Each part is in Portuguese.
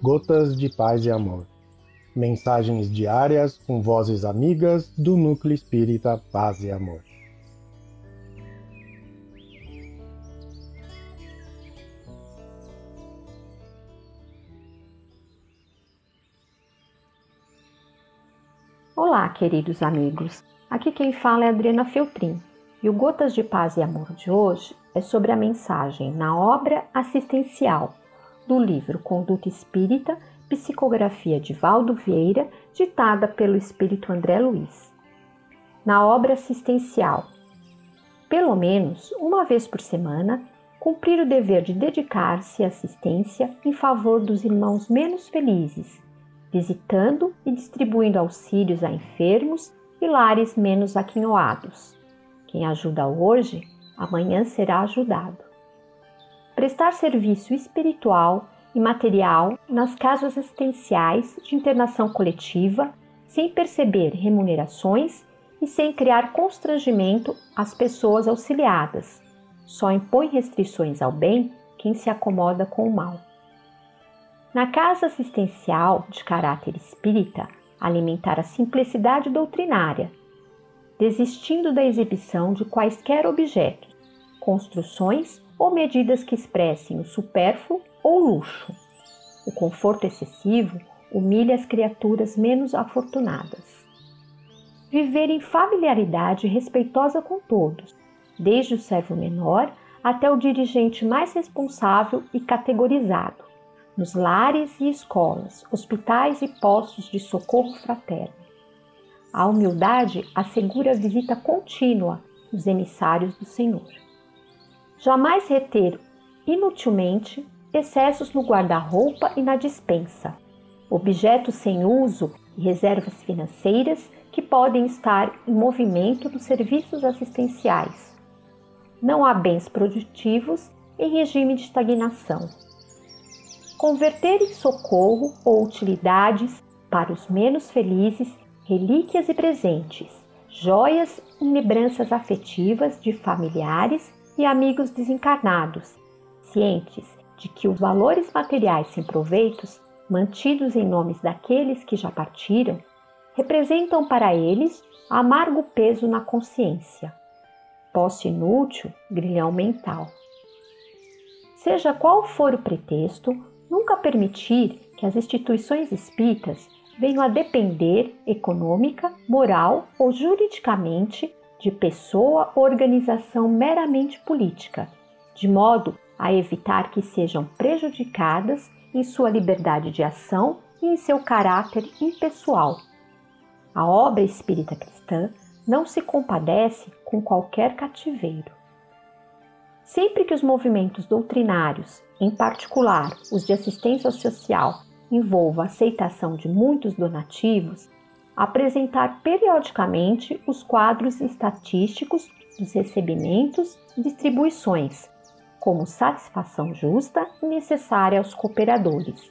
Gotas de Paz e Amor. Mensagens diárias com vozes amigas do Núcleo Espírita Paz e Amor. Olá, queridos amigos. Aqui quem fala é Adriana Feltrin. E o Gotas de Paz e Amor de hoje é sobre a mensagem na obra assistencial do livro Conduta Espírita, psicografia de Valdo Vieira, ditada pelo espírito André Luiz. Na obra assistencial, pelo menos uma vez por semana, cumprir o dever de dedicar-se à assistência em favor dos irmãos menos felizes, visitando e distribuindo auxílios a enfermos e lares menos aquinhoados. Quem ajuda hoje, amanhã será ajudado prestar serviço espiritual e material nas casas assistenciais de internação coletiva, sem perceber remunerações e sem criar constrangimento às pessoas auxiliadas. Só impõe restrições ao bem quem se acomoda com o mal. Na casa assistencial de caráter espírita, alimentar a simplicidade doutrinária, desistindo da exibição de quaisquer objetos, construções ou medidas que expressem o supérfluo ou luxo. O conforto excessivo humilha as criaturas menos afortunadas. Viver em familiaridade respeitosa com todos, desde o servo menor até o dirigente mais responsável e categorizado, nos lares e escolas, hospitais e postos de socorro fraterno. A humildade assegura a visita contínua dos emissários do Senhor. Jamais reter inutilmente excessos no guarda-roupa e na dispensa, objetos sem uso e reservas financeiras que podem estar em movimento nos serviços assistenciais. Não há bens produtivos em regime de estagnação. Converter em socorro ou utilidades para os menos felizes relíquias e presentes, joias e lembranças afetivas de familiares e amigos desencarnados, cientes de que os valores materiais sem proveitos, mantidos em nomes daqueles que já partiram, representam para eles amargo peso na consciência, posse inútil, grilhão mental. Seja qual for o pretexto, nunca permitir que as instituições espíritas venham a depender econômica, moral ou juridicamente de pessoa ou organização meramente política, de modo a evitar que sejam prejudicadas em sua liberdade de ação e em seu caráter impessoal. A obra espírita cristã não se compadece com qualquer cativeiro. Sempre que os movimentos doutrinários, em particular os de assistência social, envolvam a aceitação de muitos donativos, apresentar periodicamente os quadros estatísticos dos recebimentos e distribuições, como satisfação justa e necessária aos cooperadores.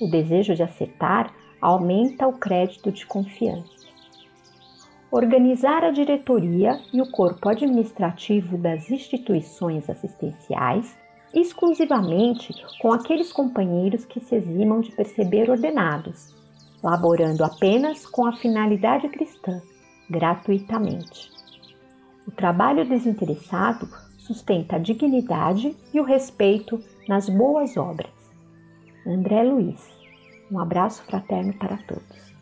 O desejo de acertar aumenta o crédito de confiança. Organizar a diretoria e o corpo administrativo das instituições assistenciais exclusivamente com aqueles companheiros que se eximam de perceber ordenados laborando apenas com a finalidade cristã, gratuitamente. O trabalho desinteressado sustenta a dignidade e o respeito nas boas obras. André Luiz. Um abraço fraterno para todos.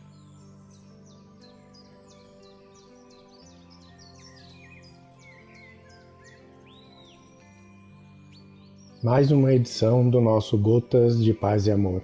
Mais uma edição do nosso Gotas de Paz e Amor.